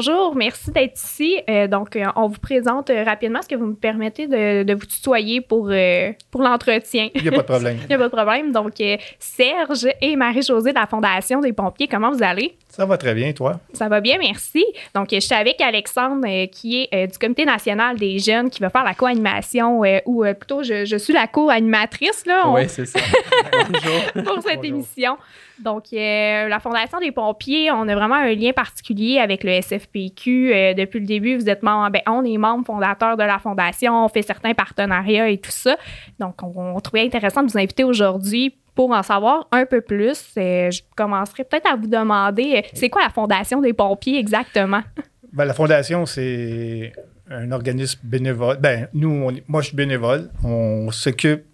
Bonjour, merci d'être ici. Euh, donc, euh, on vous présente euh, rapidement. Est-ce que vous me permettez de, de vous tutoyer pour, euh, pour l'entretien? Il n'y a pas de problème. Il n'y a pas de problème. Donc, euh, Serge et Marie-Josée de la Fondation des pompiers, comment vous allez? Ça va très bien, toi? Ça va bien, merci. Donc, je suis avec Alexandre, euh, qui est euh, du Comité national des jeunes, qui va faire la co-animation, euh, ou euh, plutôt, je, je suis la co-animatrice, là. on- Oui, c'est ça. Bonjour. pour cette Bonjour. émission. Donc, euh, la Fondation des pompiers, on a vraiment un lien particulier avec le SFPQ. Euh, depuis le début, vous êtes membre, on est membre fondateur de la Fondation, on fait certains partenariats et tout ça. Donc, on, trouvait intéressant de vous inviter aujourd'hui pour en savoir un peu plus. Euh, je commencerai peut-être à vous demander, euh, c'est quoi la Fondation des pompiers exactement? Ben, la Fondation, c'est un organisme bénévole. Ben, nous, on moi, je suis bénévole. On s'occupe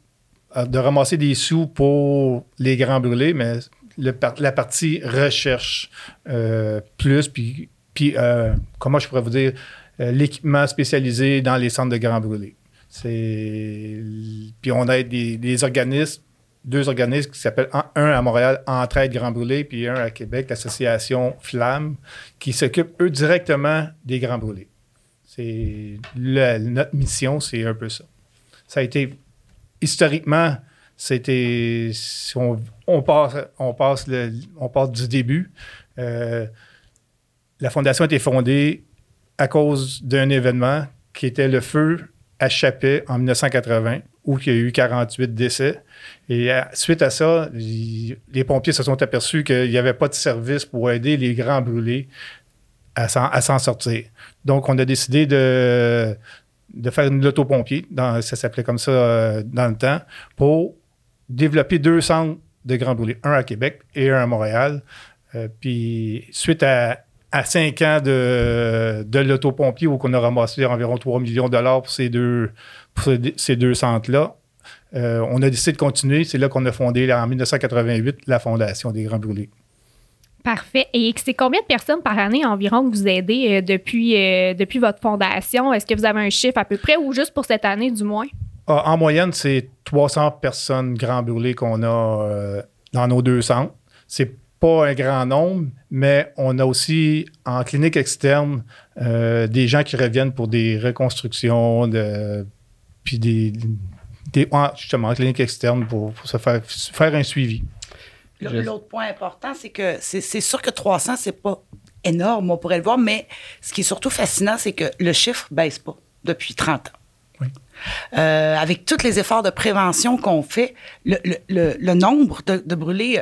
de ramasser des sous pour les grands brûlés, mais la partie recherche euh, plus, puis, puis euh, comment je pourrais vous dire, euh, l'équipement spécialisé dans les centres de grands brûlés. Puis on a des, organismes, deux organismes qui s'appellent, un à Montréal, Entraide Grands Brûlés, puis un à Québec, l'association Flamme, qui s'occupent, eux, directement des grands brûlés. C'est notre mission, c'est un peu ça. Ça a été historiquement, c'était on, on passe, on passe, le- on passe du début. Euh, la fondation a été fondée à cause d'un événement qui était le feu à Chapet en 1980, où il y a eu 48 décès. Et suite à ça, les pompiers se sont aperçus qu'il n'y avait pas de service pour aider les grands brûlés à s'en, sortir. Donc, on a décidé de, de faire une loto-pompier, dans- ça s'appelait comme ça euh, dans le temps, pour développer deux centres de grands brûlés, un à Québec et un à Montréal. Euh, puis, suite à, à cinq ans de, de l'autopompier, où on a ramassé environ 3 millions de dollars pour ces deux, pour ces- centres-là, euh, on a décidé de continuer. C'est là qu'on a fondé, en 1988, la Fondation des Grands Brûlés. Parfait. Et c'est combien de personnes par année environ que vous aidez euh, depuis, depuis votre fondation? Est-ce que vous avez un chiffre à peu près ou juste pour cette année du moins? Ah, en moyenne, c'est 300 personnes grands brûlés qu'on a euh, dans nos deux centres. C'est pas un grand nombre, mais on a aussi en clinique externe euh, des gens qui reviennent pour des reconstructions, de, puis des, des- justement en clinique externe pour, pour se faire, faire un suivi. L'autre point important, c'est que c'est c'est sûr que 300, c'est pas énorme, on pourrait le voir, mais ce qui est surtout fascinant, c'est que le chiffre baisse pas depuis 30 ans. Oui. Euh, avec tous les efforts de prévention qu'on fait, le, le- le- le nombre de, de brûlés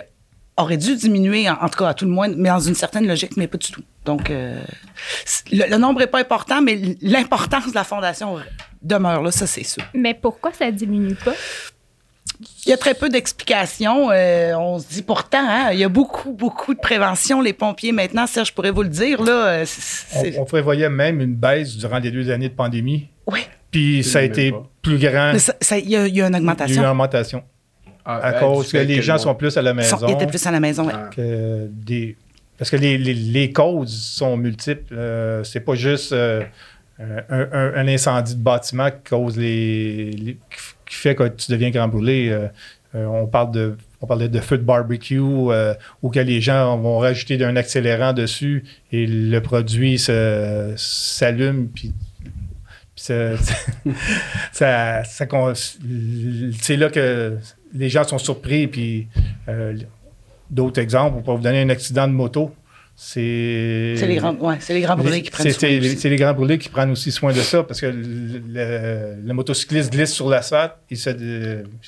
aurait dû diminuer, en, en tout cas à tout le moins, mais dans une certaine logique, mais pas du tout. Donc, euh, le, le nombre n'est pas important, mais l'importance de la fondation demeure là, ça c'est sûr. Mais pourquoi ça diminue pas? Il y a très peu d'explications. Euh, on se dit pourtant, hein, il y a beaucoup, beaucoup de prévention. Les pompiers, maintenant, Serge, je pourrais vous le dire, là, On, on prévoyait même une baisse durant les deux années de pandémie, Oui, puis ça a été pas. plus grand. il y, y a une Il y a eu une augmentation. augmentation. Ah, À euh, cause que les gens sont plus à la maison. ils étaient plus à la maison. Ah. que des. Parce que les, les- les causes sont multiples. Euh, c'est pas juste euh, un, un- un incendie de bâtiment qui cause les, les- qui fait que tu deviens grand brûlé. Euh, euh, on parle de on parlait de feu de barbecue euh, où que les gens vont rajouter d'un accélérant dessus et le produit s'allume puis c'est là que les gens sont surpris puis euh, d'autres exemples, pour vous donner un accident de moto, c'est. C'est les grands, ouais, c'est les grands brûlés qui prennent C'est- soin C'est les grands brûlés qui prennent aussi soin de ça parce que le, le- le motocycliste glisse sur l'asphalte, il se.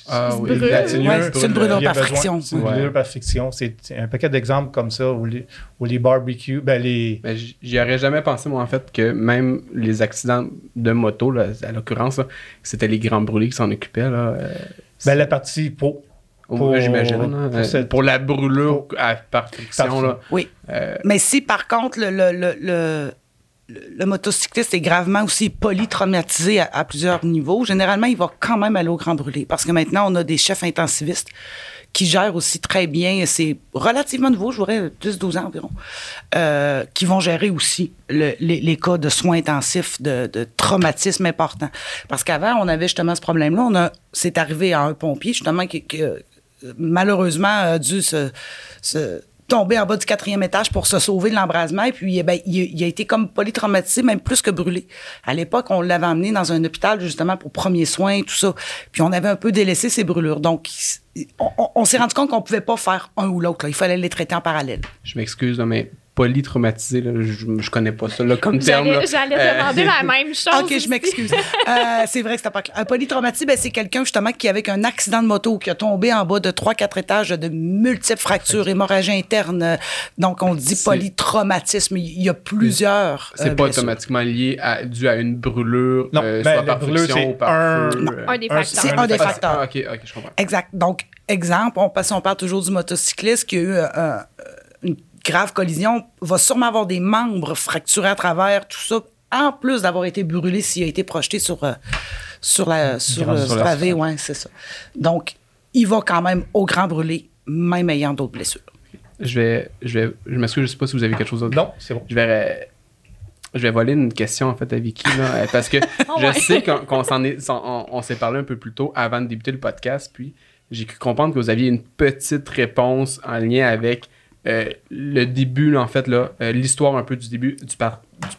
Ah se oui, brûle. la Ouais, c'est une brûlure il y a par besoin- friction. C'est une Ouais. brûlure par friction. C'est un paquet d'exemples comme ça où les, où les barbecues, ben les. J- j'y aurais jamais pensé, moi, en fait, que même les accidents de moto, là, à l'occurrence, c'était les grands brûlés qui s'en occupaient. Là, euh, Ben la partie peau. Pour- J'imagine. pour Euh, cette- Pour la brûlure à- par friction. Là. Oui. Euh, Mais si, par contre, le, le, le, le, motocycliste est gravement aussi polytraumatisé à, à plusieurs niveaux, généralement, il va quand même aller au grand brûlé. Parce que maintenant, on a des chefs intensivistes qui gèrent aussi très bien, c'est relativement nouveau, je dirais 10-12 ans environ, euh, qui vont gérer aussi le- les, les cas de soins intensifs, de, de traumatisme important. Parce qu'avant, on avait justement ce problème-là. On a, c'est arrivé à un pompier, justement, qui, qui, malheureusement a dû se, se tombé en bas du quatrième étage pour se sauver de l'embrasement. Et puis, eh ben, il, a été comme polytraumatisé, même plus que brûlé. À l'époque, on l'avait emmené dans un hôpital justement pour premiers soins, tout ça. Puis on avait un peu délaissé ses brûlures. Donc, on, on- s'est rendu compte qu'on pouvait pas faire un ou l'autre. Il fallait les traiter en parallèle. Je m'excuse, mais polytraumatisé, là, je, je connais pas ça là, comme terme. là. J'allais Euh, demander la même chose. OK, je m'excuse. Euh, c'est vrai que c'était pas clair. Un polytraumatisme, ben, c'est quelqu'un justement qui, avec un accident de moto, qui a tombé en bas de 3-4 étages de multiples fractures, hémorragie interne. Donc, on dit polytraumatisme. Il y a plusieurs. C'est euh, pas automatiquement lié à, dû à une brûlure, Non, euh, ben, soit par brûlure, friction c'est ou par un- feu. Non, euh. Un des Un- facteurs. C'est un des facteurs. Ah, ok, ok, je comprends. Exact. Donc, exemple, on, passe, on parle toujours du motocycliste qui a eu une grave collision, va sûrement avoir des membres fracturés à travers, tout ça, en plus d'avoir été brûlé s'il a été projeté sur, euh, sur, la, sur Grande- le sur la pavé. Ouais, c'est ça. Donc, il va quand même au grand brûlé, même ayant d'autres blessures. Je vais, je vais, je m'excuse, je sais pas si vous avez quelque chose d'autre. Non, c'est bon. Je vais, euh, je vais voler une question en fait à Vicky là, euh, parce que Oh je ouais. sais qu'on qu'on s'en est, on s'est parlé un peu plus tôt avant de débuter le podcast, puis j'ai cru comprendre que vous aviez une petite réponse en lien avec euh, le début là, en fait là, euh, l'histoire un peu du début du, par, du.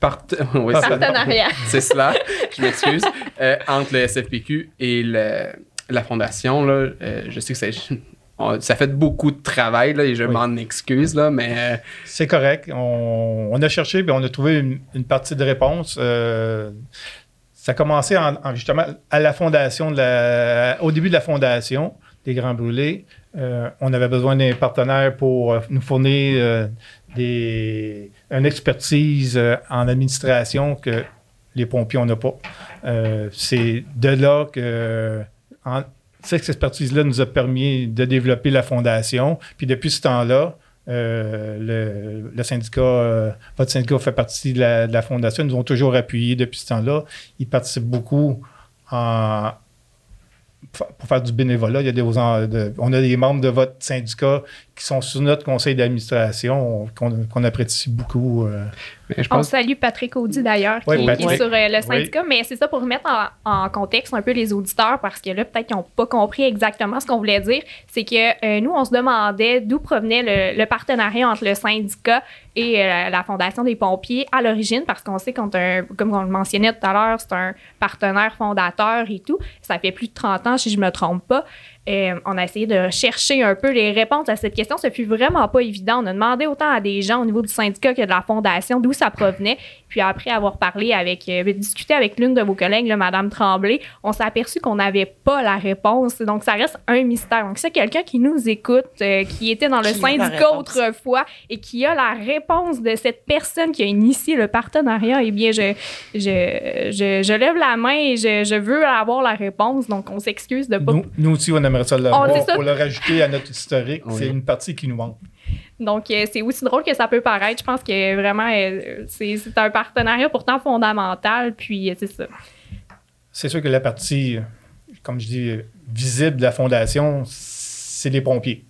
Part... oui, c'est- Partenariat. c'est cela, je m'excuse, euh, entre le SFPQ et le- la fondation. Là, euh, je sais que ça, on- ça fait beaucoup de travail là, et je Oui. m'en excuse, là, mais euh, C'est correct. On, on a cherché et on a trouvé une, une partie de réponse. Euh, ça a commencé en- en- justement à la fondation, de la, au début de la fondation des Grands Brûlés. Euh, on avait besoin d'un partenaire pour euh, nous fournir euh, des, une expertise en administration que les pompiers, on n'a pas. C'est de là que cette expertise-là nous a permis de développer la fondation. Puis depuis ce temps-là, le, syndicat, votre syndicat fait partie de la, de la fondation. Ils nous ont toujours appuyés depuis ce temps-là. Ils participent beaucoup en- pour faire du bénévolat. Il y a des, de- on a des membres de votre syndicat qui sont sur notre conseil d'administration qu'on apprécie beaucoup. euh. mais je On pense salue Patrick Audi d'ailleurs, qui, Oui, qui est sur euh, le syndicat, mais c'est ça pour remettre en, en contexte un peu les auditeurs, parce que là, peut-être qu'ils n'ont pas compris exactement ce qu'on voulait dire. C'est que euh, nous, on se demandait d'où provenait le, le partenariat entre le syndicat et euh, la Fondation des pompiers à l'origine, parce qu'on sait qu'on un, comme on le mentionnait tout à l'heure, c'est un partenaire fondateur et tout. Ça fait plus de 30 ans, si je me trompe pas. Euh, on a essayé de chercher un peu les réponses à cette question. Ce fut vraiment pas évident. On a demandé autant à des gens au niveau du syndicat que de la fondation d'où ça provenait. Puis après avoir parlé avec, euh, discuté avec l'une de vos collègues, là, Madame Tremblay, on s'est aperçu qu'on n'avait pas la réponse. Donc ça reste un mystère. Donc c'est quelqu'un qui nous écoute, euh, qui était dans le Qui syndicat autrefois et qui a la réponse de cette personne qui a initié le partenariat, eh bien je, je, je, je lève la main et je, je veux avoir la réponse. Donc on s'excuse de pas Nous, nous aussi, on ça Oh, pour le rajouter à notre historique. Oui. C'est une partie qui nous manque. Donc, euh, c'est aussi drôle que ça peut paraître. Je pense que vraiment, euh, c'est c'est un partenariat pourtant fondamental. Puis, euh, c'est ça. C'est sûr que la partie, comme je dis, visible de la fondation, c'est les pompiers.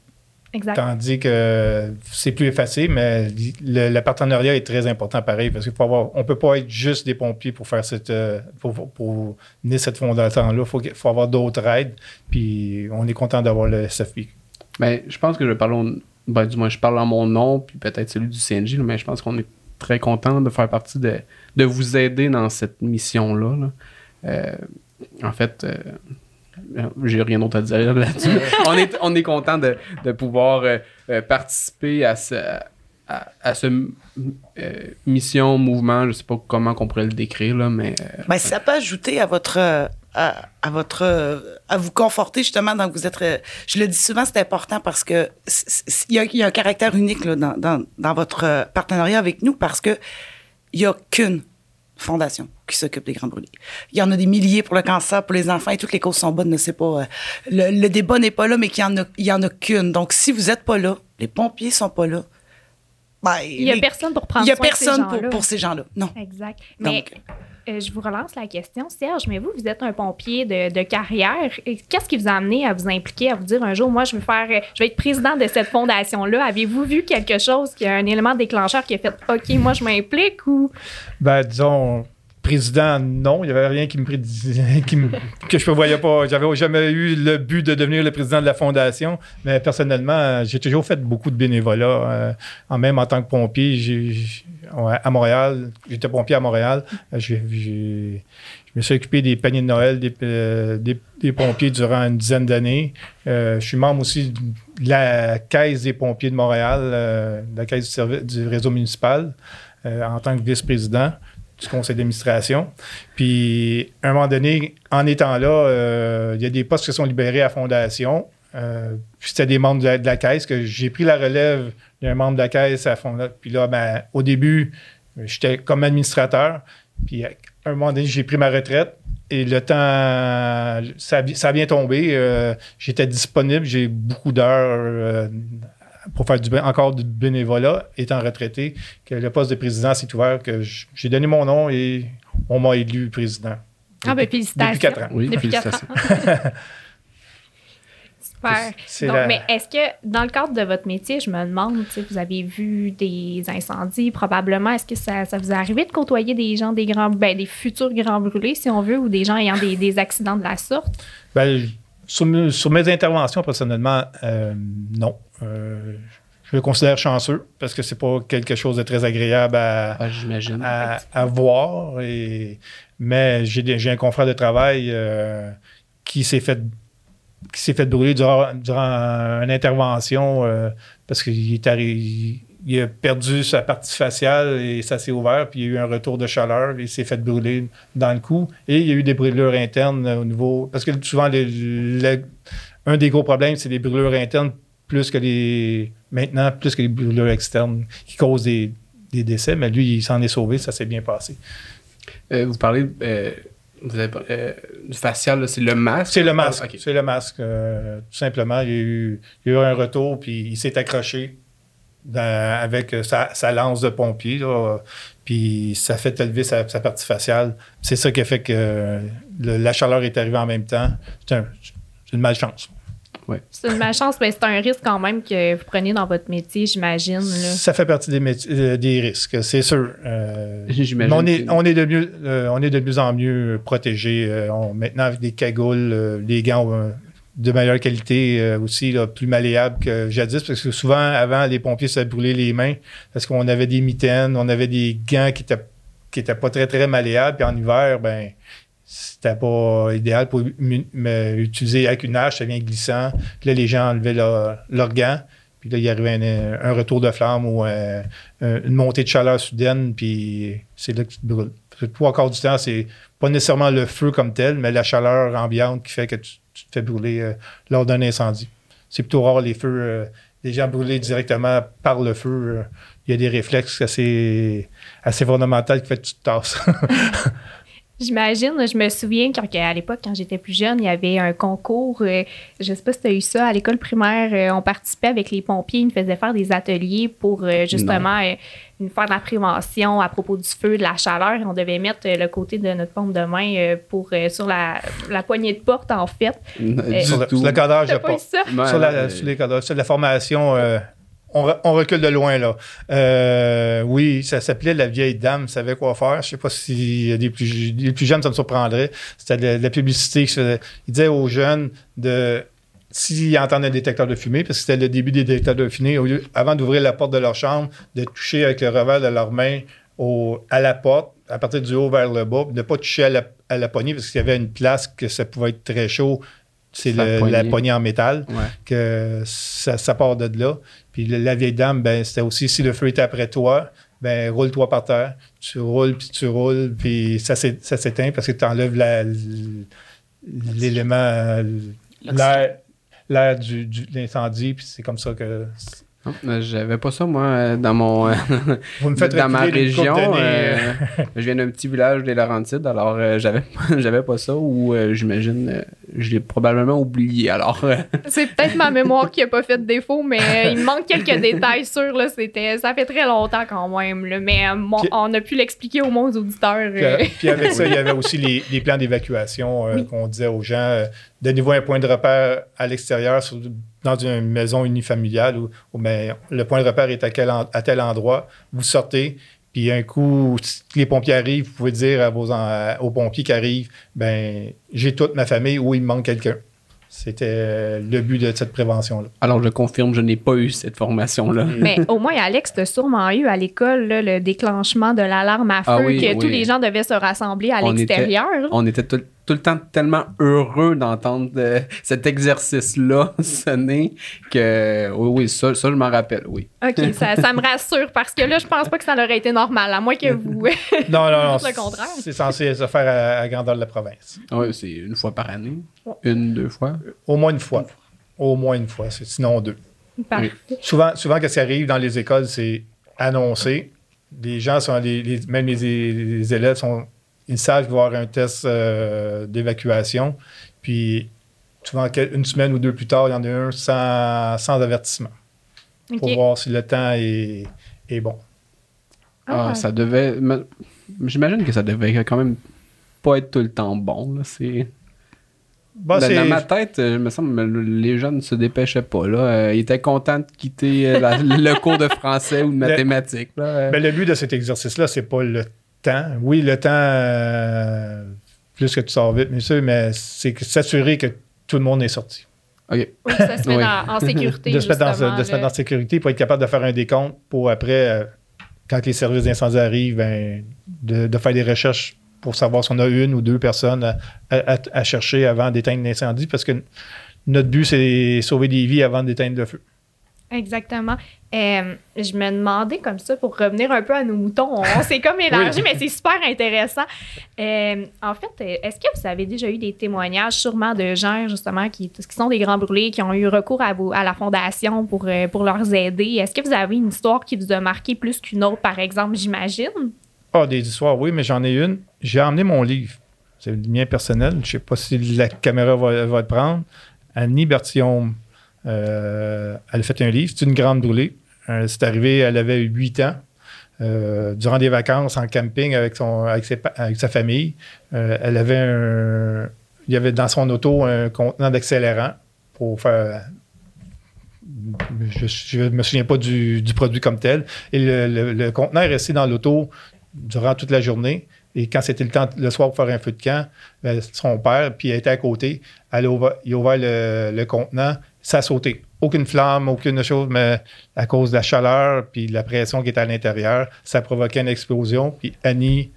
Exact. Tandis que c'est plus effacé, mais le, le partenariat est très important pareil, parce qu'on ne peut pas être juste des pompiers pour faire cette euh, pour, pour- pour mener cette fondation-là. Il faut, qu'il- faut avoir d'autres aides. Puis on est content d'avoir le SFP. Ben, je pense que je parle, au- ben, du moins, je parle en mon nom, puis peut-être celui du CNJ, mais je pense qu'on est très content de faire partie de, de vous aider dans cette mission-là. là. Euh, en fait, euh, j'ai rien d'autre à dire là-dessus. on, est, on est content de, de pouvoir euh, euh, participer à ce, à, à ce euh, mission, mouvement, je sais pas comment qu'on pourrait le décrire, là, mais euh, Ben, ça peut ajouter à votre. euh, à, à votre euh, à vous conforter justement dans que vous êtes euh, je le dis souvent c'est important parce que il y, a- il y a un caractère unique là, dans, dans, dans votre euh, partenariat avec nous parce que il y a qu'une fondation qui s'occupe des grands brûlés. Il y en a des milliers pour le cancer, pour les enfants, et toutes les causes sont bonnes, ne sais pas. euh, le, le débat n'est pas là, mais qu'il y en a, il y en a qu'une. Donc, si vous n'êtes pas là, les pompiers sont pas là. ben, Il n'y a les- personne pour prendre il y a soin de ces personne pour, ces gens-là. Non. Exact. Mais Donc, euh, je vous relance la question. Serge, mais vous, vous êtes un pompier de, carrière. Qu'est-ce qui vous a amené à vous impliquer, à vous dire un jour, moi, je veux faire, euh, je vais être président de cette fondation-là? Avez-vous vu quelque chose qui a un élément déclencheur qui a fait, OK, moi, je m'implique ou? Ben, disons, président, non. Il n'y avait rien qui me que je ne voyais pas. J'avais jamais eu le but de devenir le président de la fondation. Mais personnellement, j'ai toujours fait beaucoup de bénévolat. euh, même en tant que pompier, à Montréal, j'étais pompier à Montréal. Euh, je me suis occupé des paniers de Noël des, euh, des- pompiers durant une dizaine d'années. Je suis membre aussi de la Caisse des pompiers de Montréal, de la Caisse du, réseau municipal, en tant que vice-président du conseil d'administration. Puis, à un moment donné, en étant là, euh, il y a des postes qui sont libérés à Fondation. Euh, puis c'était des membres de la, Caisse que j'ai pris la relève d'un membre de la Caisse à Fondation. Puis là, ben, au début, j'étais comme administrateur. Puis, à un moment donné, j'ai pris ma retraite. Et le temps, ça, ça a bien tombé. Euh, J'étais disponible. J'ai beaucoup d'heures pour faire du, encore du bénévolat, étant retraité, que le poste de président s'est ouvert, que j'ai donné mon nom et on m'a élu président. Ah, ben, félicitations. Depuis quatre ans. Oui, Depuis quatre félicitations. Super. Donc, la- Mais est-ce que dans le cadre de votre métier, je me demande, vous avez vu des incendies, probablement, est-ce que ça, ça vous est arrivé de côtoyer des gens, des grands, ben, des futurs grands brûlés, si on veut, ou des gens ayant des, des accidents de la sorte? Ben, sur, mes- sur mes interventions, personnellement, euh, non. Euh, je me considère chanceux parce que c'est pas quelque chose de très agréable à, Ah, à, à voir. Et, mais j'ai un confrère de travail euh, qui s'est fait qui s'est fait brûler durant, durant une intervention euh, parce qu'il est arri- il a perdu sa partie faciale et ça s'est ouvert, puis il y a eu un retour de chaleur, et il s'est fait brûler dans le cou. Et il y a eu des brûlures internes au niveau. Parce que souvent, un des gros problèmes, c'est les brûlures internes plus que les. Maintenant, plus que les brûlures externes qui causent des, des décès. Mais lui, il s'en est sauvé, ça s'est bien passé. Euh, vous parlez euh, vous avez, euh, du facial, c'est le masque? C'est le masque. Ah. C'est le masque. euh, tout simplement, il y, a eu, il y a eu un retour, puis il s'est accroché dans- avec euh, sa, sa lance de pompier. là, puis ça fait élever sa, sa partie faciale. C'est ça qui a fait que euh, le- la chaleur est arrivée en même temps. C'est un- une malchance. C'est une malchance, mais c'est un risque quand même que vous prenez dans votre métier, j'imagine. Ça fait partie des, métiers- euh, des risques, c'est sûr. Euh, mais on est, que- on, est de mieux, euh, on est de mieux en mieux protégés. Euh, on- maintenant, avec des cagoules, euh, les gants euh, de meilleure qualité euh, aussi, plus malléables que jadis, parce que souvent, avant, les pompiers se brûlaient les mains parce qu'on avait des mitaines, on avait des gants qui étaient, qui étaient pas très, très malléables. Puis en hiver, ben c'était pas idéal pour utiliser avec une hache, ça devient glissant. Puis là, les gens enlevaient leur- leurs gants. Puis là, il y arrivait un, un retour de flamme ou euh, un- une montée de chaleur soudaine, puis c'est là que tu te brûles. Trois quarts du temps, c'est pas nécessairement le feu comme tel, mais la chaleur ambiante qui fait que tu, tu te fais brûler euh, lors d'un incendie. C'est plutôt rare les feux, euh, les gens brûlés directement par le feu. euh, il y a des réflexes assez, assez fondamentaux qui fait que tu te tasses. J'imagine, je me souviens quand, à l'époque, quand j'étais plus jeune, il y avait un concours, euh, je sais pas si tu as eu ça, à l'école primaire, euh, on participait avec les pompiers, ils nous faisaient faire des ateliers pour euh, justement euh, nous faire de la prévention à propos du feu, de la chaleur, et on devait mettre le côté de notre pompe de main pour, sur la, la poignée de porte, en fait. Du sur, le, tout. sur le cadrage, ça? Ouais, sur, la, sur les cadrages, sur la formation, euh, on, re- on recule de loin, là. Euh, oui, ça s'appelait La vieille dame savait quoi faire. Je sais pas si des plus, jeunes, ça me surprendrait. C'était de, la publicité. se faisait. Il disait aux jeunes de s'ils entendent un détecteur de fumée, parce que c'était le début des détecteurs de fumée, avant d'ouvrir la porte de leur chambre, de toucher avec le revers de leur main à la porte, à partir du haut vers le bas, de ne pas toucher à la, à la poignée, parce qu'il y avait une place que ça pouvait être très chaud. C'est La la poignée en métal Ouais. que ça, ça part de là. Puis la, la vieille dame, ben, c'était aussi si le feu était après toi, ben roule-toi par terre. Tu roules, puis tu roules, puis ça s'é- ça s'éteint parce que tu enlèves l'élément, l'air l'air du, du- de l'incendie, puis c'est comme ça que... Non, J'avais pas ça, moi, euh, dans mon. euh, Vous me faites dans ma région. euh, je viens d'un petit village des Laurentides, alors euh, j'avais j'avais pas ça, ou euh, j'imagine, euh, je l'ai probablement oublié. Alors, euh, C'est peut-être ma mémoire qui a pas fait de défaut, mais euh, il me manque quelques détails sur là. C'était, ça fait très longtemps quand même, là, mais euh, mon- Puis- on a pu l'expliquer au moins aux auditeurs. Puis, puis avec ça, il y avait aussi les, les plans d'évacuation euh, Oui. qu'on disait aux gens. Donnez-vous un point de repère à l'extérieur, sur- dans une maison unifamiliale où, où, ben, le point de repère est à, quel en- à tel endroit. Vous sortez, Puis un coup, si les pompiers arrivent, vous pouvez dire à vos, en- aux pompiers qui arrivent, ben j'ai toute ma famille ou il me manque quelqu'un. C'était le but de cette prévention-là. Alors, je confirme, je n'ai pas eu cette formation-là. Mais au moins, Alex, tu as sûrement eu à l'école là, le déclenchement de l'alarme à feu, Ah oui, que oui. tous les gens devaient se rassembler à On l'extérieur. On était tout, tout le temps tellement heureux d'entendre euh, cet exercice-là sonner que, oui, oui, ça, ça je m'en rappelle, oui. OK, ça, ça me rassure parce que là, je pense pas que ça aurait été normal, à moins que vous. Non, non, non. Tout le contraire. C'est censé se faire à, à grandeur de la province. Oui, c'est une fois par année. Une, deux fois. Au moins une fois. Au moins une fois, sinon deux. Parfait. Souvent, souvent, qu'est-ce qui arrive dans les écoles, c'est annoncé. Les gens sont, les, les- même les, les élèves sont, ils savent qu'il va y avoir un test euh, d'évacuation. Puis, souvent, une semaine ou deux plus tard, il y en a un sans, sans avertissement pour voir si le temps est, est bon. Ah, Ah. ça devait. J'imagine que ça devait quand même pas être tout le temps bon. Là. C'est... Bon, dans, c'est- dans ma tête, euh, il me semble que les jeunes ne se dépêchaient pas. Là. Euh, ils étaient contents de quitter la- le cours de français ou de mathématiques. Là. Euh, Ben, le but de cet exercice-là, c'est pas le temps. Oui, le temps, euh, plus que tu sors vite, bien sûr, mais c'est s'assurer que tout le monde est sorti. OK. Oui, ça se met Oui. dans- en sécurité. de se mettre dans, justement, de se mettre là. en sécurité pour être capable de faire un décompte pour après, euh, quand les services d'incendie arrivent, ben, de, de faire des recherches pour savoir si on a une ou deux personnes à, à- à chercher avant d'éteindre l'incendie parce que notre but, c'est sauver des vies avant d'éteindre le feu. Exactement. Euh, je me demandais comme ça, pour revenir un peu à nos moutons, on s'est comme élargi, mais c'est super intéressant. Euh, en fait, euh, est-ce que vous avez déjà eu des témoignages, sûrement de gens, justement, qui, qui sont des grands brûlés, qui ont eu recours à, vous, à la fondation pour, pour leur aider? Est-ce que vous avez une histoire qui vous a marqué plus qu'une autre, par exemple, j'imagine? Ah, des histoires, oui, mais j'en ai une. J'ai emmené mon livre. C'est le mien personnel. Je ne sais pas si la caméra va, va le prendre. Annie Bertillon, euh, elle a fait un livre. C'est une grande brûlée. Euh, c'est arrivé, elle avait 8 ans. Euh, durant des vacances en camping avec, son, avec, sa famille. Elle avait un. Il y avait dans son auto un contenant d'accélérant pour faire. Je ne me souviens pas du, du produit comme tel. Et le, contenant est resté dans l'auto durant toute la journée. Et quand c'était le temps, le soir, pour faire un feu de camp, ben, son père, puis elle était à côté, elle il a ouvert le, le contenant, ça a sauté. Aucune flamme, aucune chose, mais à cause de la chaleur puis de la pression qui était à l'intérieur, ça provoquait une explosion. Puis Annie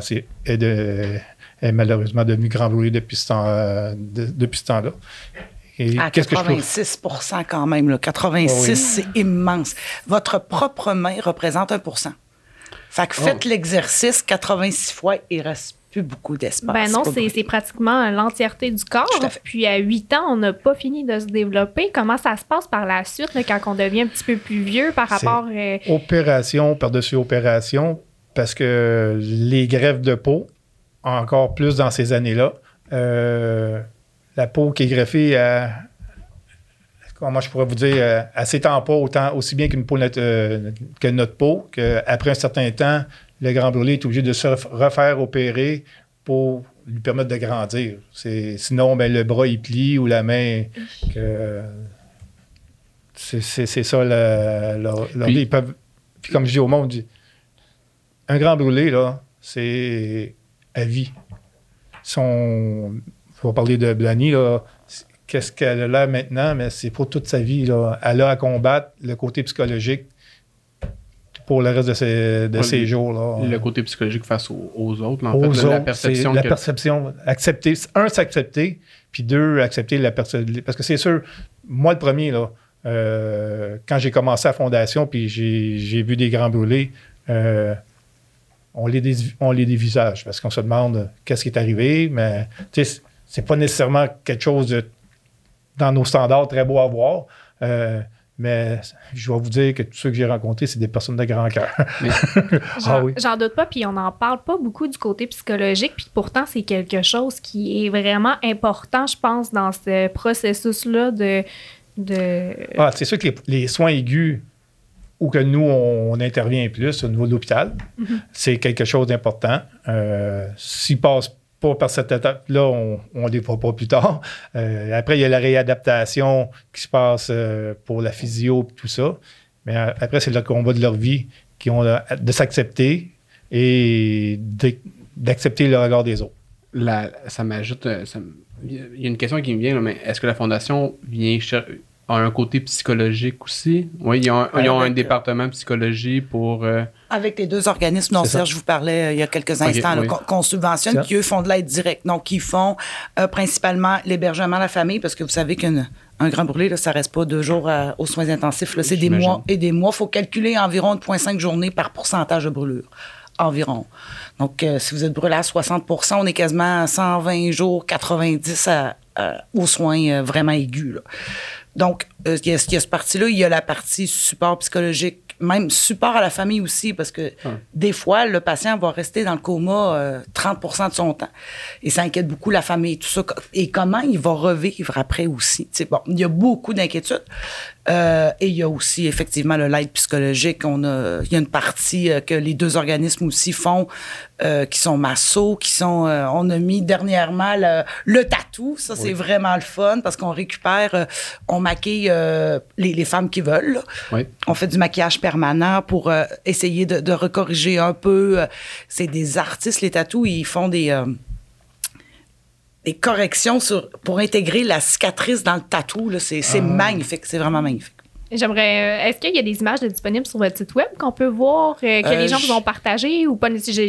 c'est- est, de- est malheureusement devenue grand depuis ce temps, euh, de- depuis ce temps-là. Et À qu'est-ce que je? 86 quand même. Là. 86, Oh oui. c'est immense. Votre propre main représente 1 Fait que faites l'exercice 86 fois, il reste plus beaucoup d'espace. Ben non, c'est pratiquement l'entièreté du corps. À. Puis à 8 ans, on n'a pas fini de se développer. Comment ça se passe par la suite, là, quand on devient un petit peu plus vieux par rapport... euh, opération par-dessus opération parce que les greffes de peau, encore plus dans ces années-là, euh, la peau qui est greffée, à, comment je pourrais vous dire, euh, elle s'étend pas autant, aussi bien qu'une peau euh, que notre peau, qu'après un certain temps, le grand brûlé est obligé de se ref- refaire opérer pour lui permettre de grandir. C'est- Sinon, ben, le bras, il plie ou la main... que- c'est c'est- c'est ça, la, la- la- Puis- ils peuvent- puis comme je dis au monde, un grand brûlé, là, c'est à vie. Son, on va parler de Blany, là, qu'est-ce qu'elle a là maintenant, mais c'est pour toute sa vie. Là. Elle a à combattre le côté psychologique pour le reste de ses, de Ouais, ses le- jours. Là. Le côté psychologique face aux, aux autres. là, en Aux fait, là, la perception la que- perception. Accepter. Un, s'accepter, puis deux, accepter la personne. Parce que c'est sûr, moi, le premier, là, euh, quand j'ai commencé à Fondation, puis j'ai vu des grands brûlés, euh, on, les on les dévisage parce qu'on se demande euh, qu'est-ce qui est arrivé, mais c'est pas nécessairement quelque chose de, dans nos standards très beau à voir. euh, mais je vais vous dire que tous ceux que j'ai rencontrés, c'est des personnes de grand cœur. J'en Ah oui. j'en doute pas, puis on n'en parle pas beaucoup du côté psychologique, puis pourtant c'est quelque chose qui est vraiment important, je pense, dans ce processus-là de... de... Ah, c'est sûr que les, les soins aigus où que nous, on, on intervient plus au niveau de l'hôpital, c'est quelque chose d'important. Euh, S'ils ne passent pas par cette étape-là, on ne les voit pas plus tard. Euh, après, il y a la réadaptation qui se passe euh, pour la physio et tout ça. Mais euh, après, c'est le combat de leur vie. qui ont de s'accepter et d'accepter le regard des autres. Ça m'ajoute. Il y a une question qui me vient, mais est-ce que la Fondation vient cher- a un côté psychologique aussi? Oui, ils ont, un- ils ont un Avec- département psychologie pour. euh, Avec les deux organismes dont. Serge vous parlait euh, il y a quelques instants, oui. qu'on subventionne, qui eux font de l'aide directe. Donc, ils font euh, principalement l'hébergement de la famille, parce que vous savez qu'un un grand brûlé, là, ça reste pas deux jours à- aux soins intensifs. là. C'est des mois et des mois. Il faut calculer environ 0,5 journées par pourcentage de brûlure. Environ. Donc, euh, si vous êtes brûlé à 60% on est quasiment à 120 jours, 90 à- à- aux soins euh, vraiment aigus. là. Donc, euh, il y, a, il y a ce parti-là, il y a la partie support psychologique, même support à la famille aussi, parce que des fois, le patient va rester dans le coma euh, 30% de son temps. Et ça inquiète beaucoup la famille, tout ça. Et comment il va revivre après aussi? Bon, il y a beaucoup d'inquiétudes. Euh, et il y a aussi effectivement le l'aide psychologique. On a, il y a une partie euh, que les deux organismes aussi font, euh, qui sont massos, qui sont. on a mis dernièrement le, le tatou. Ça, c'est vraiment le fun parce qu'on récupère, on maquille les, les femmes qui veulent. Oui. On fait du maquillage permanent pour essayer de, de recorriger un peu. C'est des artistes, les tatous, ils font des, des corrections sur, pour intégrer la cicatrice dans le tatou. C'est c'est magnifique, c'est vraiment magnifique. J'aimerais. euh, Est-ce qu'il y a des images disponibles sur votre site web qu'on peut voir, euh, que Euh, les gens je- vous ont partagé ou pas?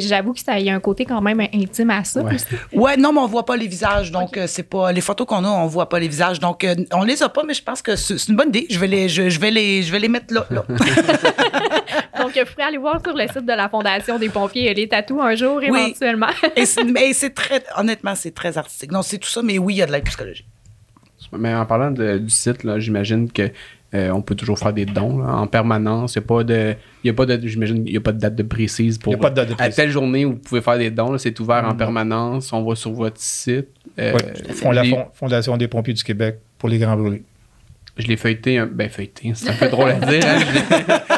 J'avoue que ça y a un côté quand même intime à ça Ouais. aussi. Ouais, non, mais on voit pas les visages, donc euh, c'est pas les photos qu'on a, on voit pas les visages, donc euh, on les a pas, mais je pense que c'est c'est une bonne idée. Je vais les, je, je vais les, je vais les mettre là. là. Donc, vous pourrez aller voir sur le site de la Fondation des pompiers les tatous un jour Oui. éventuellement. Et c'est- mais c'est très, honnêtement, c'est très artistique. Non, c'est tout ça, mais oui, il y a de l'aide psychologique. Mais en parlant de- du site, là, j'imagine que euh, on peut toujours faire des dons là, en permanence. Il n'y a pas de. Il y a pas de. J'imagine il y a pas de date de précise pour. Il y a pas de date de À précise. telle journée où vous pouvez faire des dons, c'est ouvert en permanence. On va sur votre site. Euh, Ouais, la Fondation des pompiers du Québec pour les grands brûlés. Je l'ai feuilleté, ben feuilleté, c'est un peu drôle à dire. hein.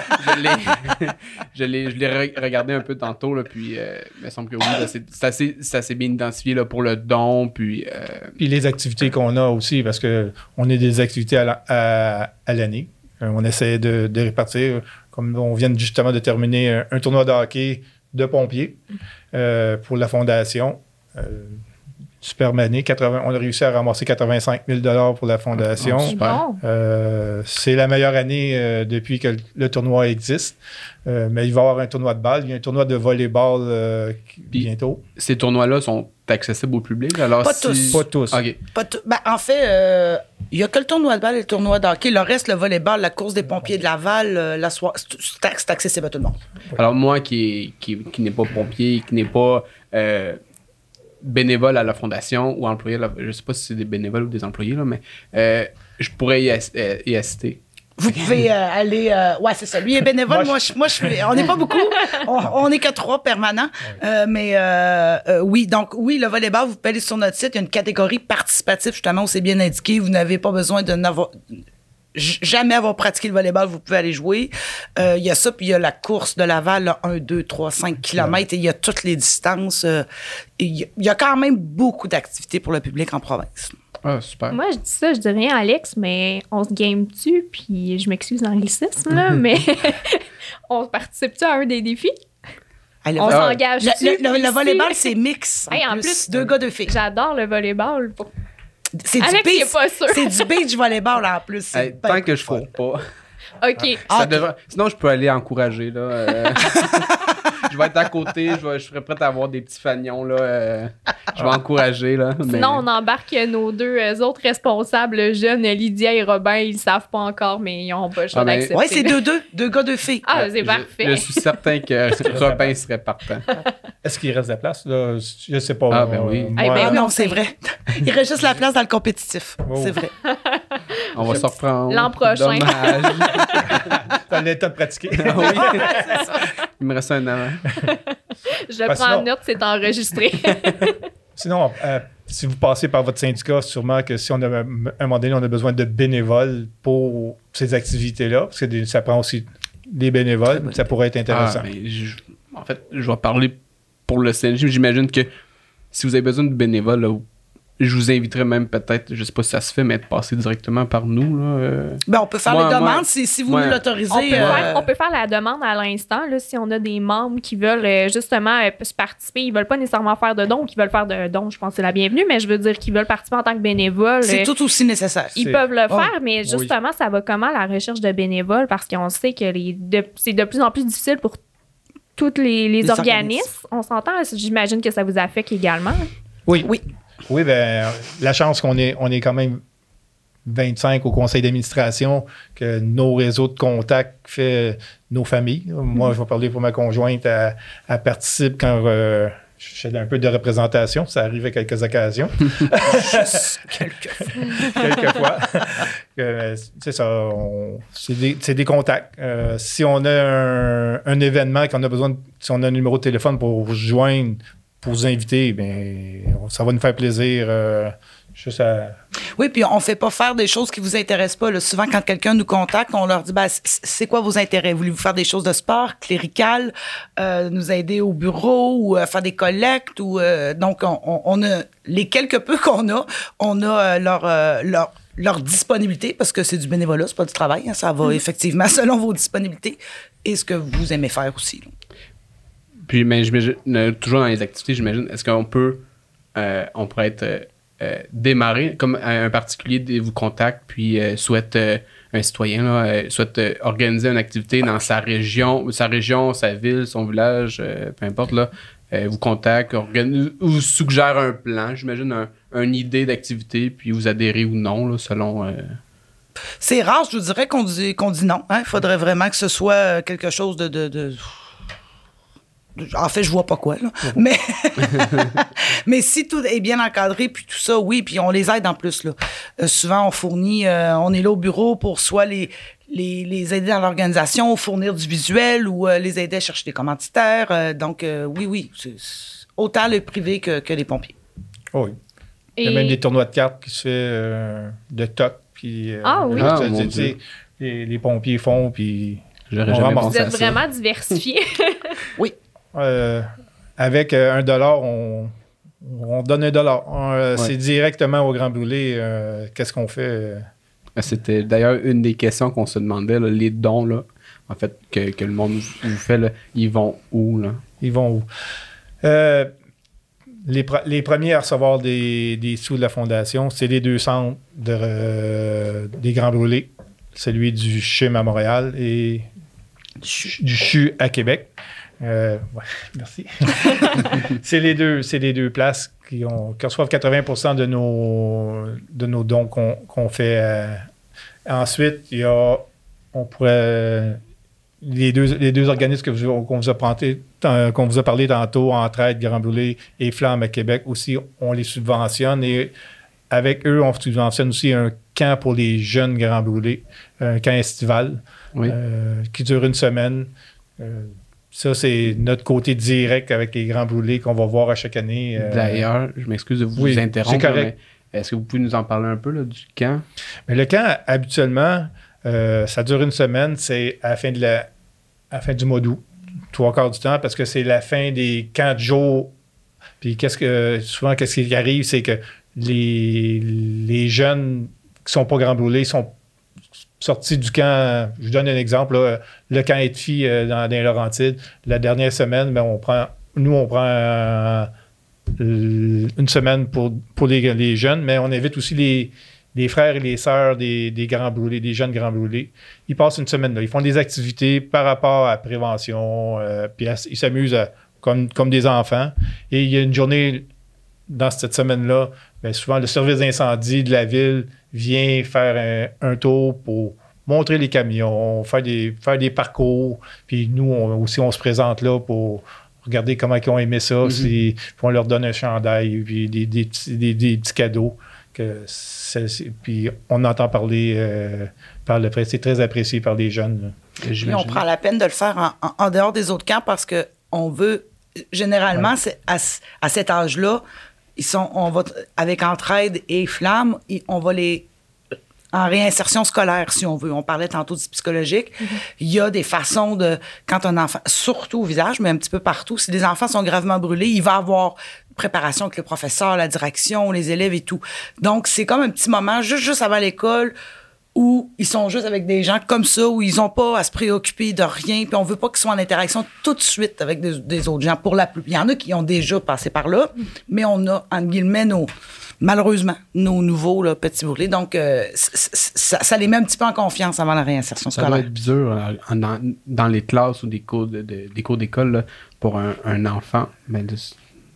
Je l'ai- regardé un peu tantôt, là, puis euh, il me semble que oui, c'est assez bien identifié là, pour le don, puis euh, Puis les activités qu'on a aussi, parce que on a des activités à, la- à- à l'année. Euh, on essaie de, de répartir, comme on vient justement de terminer un, tournoi de hockey de pompiers pour la fondation. 80 on a réussi à ramasser 85 000 pour la fondation. Ah, super. Bon. Euh, c'est la meilleure année euh, depuis que le, le tournoi existe. Euh, mais il va y avoir un tournoi de balle. Il y a un tournoi de volleyball euh, bientôt. ces tournois-là sont accessibles au public? Alors Pas si- tous. Pas tous. Pas ben, en fait, euh, il y a que le tournoi de balle et le tournoi de hockey. Le reste, le volleyball, la course des pompiers de Laval, euh, la soirée, c'est- accessible à tout le monde. Alors moi qui, qui, qui n'est pas pompier, qui n'est pas euh, bénévole à la fondation ou employé, à la- je sais pas si c'est des bénévoles ou des employés, là, mais euh, je pourrais y, euh, y assister. Vous pouvez euh, aller. euh, ouais, c'est ça. Lui est bénévole. moi, je, moi, je. On n'est pas beaucoup. On, on est que trois permanents. Euh, mais oui, donc oui, le volleyball, vous pouvez aller sur notre site. Il y a une catégorie participative, justement, où c'est bien indiqué. Vous n'avez pas besoin de n'avoir jamais avoir pratiqué le volleyball, vous pouvez aller jouer. Euh, Il y a ça, puis il y a la course de Laval, là, 1, 2, 3, 5 kilomètres, et il y a toutes les distances. euh, il y a- il y a quand même beaucoup d'activités pour le public en province. Ah, super. Moi, je dis ça, je dis rien, Alex, mais on se game-tu, puis je m'excuse d'anglicisme, là, mais on participe-tu à un des défis? Allez, On s'engage le, le- le- volleyball, c'est mix. En, Hey, en plus, plus- deux gars, deux filles. J'adore le volleyball. C'est du beach. C'est du beach volleyball en plus. Hey, tant que je ne pas. OK. Ah, Ça Sinon, je peux aller encourager. Là, euh, je vais être à côté, je, vais- je serai prêt à avoir des petits fagnons. Là, euh, je vais encourager. Là, mais- Sinon, on embarque nos deux euh, autres responsables jeunes, Lydia et Robin. Ils savent pas encore, mais ils ont pas le choix Ah, mais- d'accepter. Ouais, c'est deux, deux. Deux gars, deux filles. Ah, Euh, c'est je- parfait. Je, suis certain que Robin serait partant. Est-ce qu'il reste de la place? Là? Je sais pas. Ah, ben oui. Euh, Eh moi, ben oui, non, on c'est vrai. Il reste juste la place dans le compétitif. Oh. C'est vrai. On va se reprendre. L'an prochain. Dommage. T'as pratiquer. Ah oui. Il me reste un an. Je Parce prends sinon- note, c'est enregistré. Sinon, euh, si vous passez par votre syndicat, sûrement que si on a un moment donné, on a besoin de bénévoles pour ces activités-là, parce que ça prend aussi des bénévoles, ça pourrait être intéressant. Ah, mais je- en fait, je vais parler pour le CNJ. J'imagine que si vous avez besoin de bénévoles, là, vous- je vous inviterais même peut-être, je sais pas si ça se fait, mais de passer directement par nous. Là, euh. Ben, on peut faire Moi- les demandes si, si vous nous l'autorisez. On peut, euh, faire, on peut faire la demande à l'instant, là, si on a des membres qui veulent euh, justement euh, se participer. Ils veulent pas nécessairement faire de dons, qui veulent faire de dons, je pense que c'est la bienvenue, mais je veux dire qu'ils veulent participer en tant que bénévoles. C'est euh, tout aussi nécessaire. Ils peuvent le Oh, faire, mais justement, ça va comment la recherche de bénévoles? Parce qu'on sait que les de- c'est de plus en plus difficile pour tous les, les Les organismes. organismes. On s'entend, j'imagine que ça vous affecte également. Oui. Oui. Oui, ben, la chance qu'on est, on est quand même 25 au conseil d'administration, que nos réseaux de contacts fait nos familles. Moi, je vais parler pour ma conjointe, elle, elle participe quand euh, je fais un peu de représentation. Ça arrive à quelques occasions. quelquefois. Euh, c'est ça, c'est des, contacts. Euh, si on a un, un événement, qu'on a besoin, de- si on a un numéro de téléphone pour joindre, pour vous inviter, ben, ça va nous faire plaisir. euh, juste à- Oui, puis on fait pas faire des choses qui vous intéressent pas. là. Souvent, quand quelqu'un nous contacte, on leur dit ben, c'est quoi vos intérêts? Voulez-vous faire des choses de sport, clérical, euh, nous aider au bureau ou euh, faire des collectes ou euh, donc on, on- on a les quelques peu qu'on a, on a euh, leur, euh, leur leur disponibilité parce que c'est du bénévolat, c'est pas du travail. hein. ça va effectivement selon vos disponibilités et ce que vous aimez faire aussi. Puis, mais j'imagine, toujours dans les activités, j'imagine, est-ce qu'on peut, euh, on pourrait être euh, démarré, comme un particulier vous contacte, puis euh, souhaite, euh, un citoyen, là, souhaite organiser une activité dans sa région, sa région, sa ville, son village, peu importe, là, vous contacte, organise, vous suggère un plan, j'imagine, un, une idée d'activité, puis vous adhérez ou non, là, selon... C'est rare, je vous dirais qu'on dit, dit non. hein. Il faudrait vraiment que ce soit quelque chose de. de- de- En fait, je vois pas quoi, là. Mais, mais si tout est bien encadré, puis tout ça, oui, puis on les aide en plus, là. Euh, souvent, on fournit, euh, on est là au bureau pour soit les, les, les aider dans l'organisation, fournir du visuel ou euh, les aider à chercher des commanditaires. Euh, donc, euh, oui, oui, c'est autant le privé que, que les pompiers. oh oui. Il y a même des tournois de cartes qui se fait euh, de toc. Puis, euh, Ah oui. Ah, les, les pompiers font, puis J'aurais jamais. Vous êtes vraiment diversifié. Euh, avec euh, un dollar, on, on donne un dollar. Euh, C'est directement au Grand Brûlé. euh, Qu'est-ce qu'on fait? Ben, C'était d'ailleurs une des questions qu'on se demandait, là, les dons, là, en fait, que, que le monde vous fait, là, ils vont où, là? Ils vont où? Euh, les, pre- les premiers à recevoir des, des sous de la Fondation, c'est les deux centres de, euh, des Grands Brûlés. Celui du CHUM à Montréal et du CHU à Québec. Euh, ouais, merci. c'est les deux, c'est les deux places qui, ont, qui reçoivent 80 de nos, de nos dons qu'on qu'on fait. euh. Ensuite, il y a, on pourrait, les deux, les deux organismes que vous- qu'on vous, a plantés- tant- qu'on vous a parlé tantôt, Entraide, Grand Brûlé et Flamme à Québec aussi, on les subventionne et avec eux, on subventionne aussi un camp pour les jeunes Grand Brûlés, un camp estival Oui. euh, qui dure une semaine. Euh, ça, c'est notre côté direct avec les Grands Brûlés qu'on va voir à chaque année. euh, D'ailleurs, je m'excuse de vous oui, interrompre, c'est correct. est-ce que vous pouvez nous en parler un peu là, du camp? Mais le camp, habituellement, euh, ça dure une semaine. C'est à la fin, de la, à la fin du mois d'août, trois quarts du temps, parce que c'est la fin des camps de jour. Puis qu'est-ce que souvent, qu'est-ce qui arrive, c'est que les, les jeunes qui sont pas grand brûlés sont sortis du camp. Je vous donne un exemple. le camp filles euh, dans, les Laurentides, la dernière semaine, ben, on prend, nous, on prend euh, une semaine pour, pour les, jeunes, mais on invite aussi les, les frères et les sœurs des, des grands brûlés, des jeunes grands brûlés. Ils passent une semaine là. Ils font des activités par rapport à prévention, euh, puis ils s'amusent comme, comme des enfants. Et il y a une journée dans cette semaine-là, bien, souvent le service d'incendie de la ville vient faire un, un tour pour montrer les camions, faire des, faire des parcours. Puis nous on- aussi, on se présente là pour regarder comment ils ont aimé ça. si- puis on leur donne un chandail, puis des, des petits- des- des petits cadeaux que puis on entend parler euh, par le presse. C'est très apprécié par les jeunes. là. Puis on prend la peine de le faire en, en- en dehors des autres camps parce que on veut généralement c'est à, à cet âge-là, ils sont on va avec entraide et flamme, on va les en réinsertion scolaire, si on veut. On parlait tantôt du psychologique. Il y a des façons de, quand un enfant, surtout au visage, mais un petit peu partout, si des enfants sont gravement brûlés, il va avoir préparation avec le professeur, la direction, les élèves et tout. Donc, c'est comme un petit moment juste, juste avant l'école où ils sont juste avec des gens comme ça, où ils n'ont pas à se préoccuper de rien, puis on veut pas qu'ils soient en interaction tout de suite avec des, des autres gens. Pour la plupart, il y en a qui ont déjà passé par là, mais on a, entre guillemets, nos, malheureusement, nos nouveaux là, petits brûlés. Donc, euh, ça, ça les met un petit peu en confiance avant la réinsertion Ça doit scolaire. être dur euh, dans, dans les classes ou des cours de, de- des cours d'école pour un, un enfant mais de-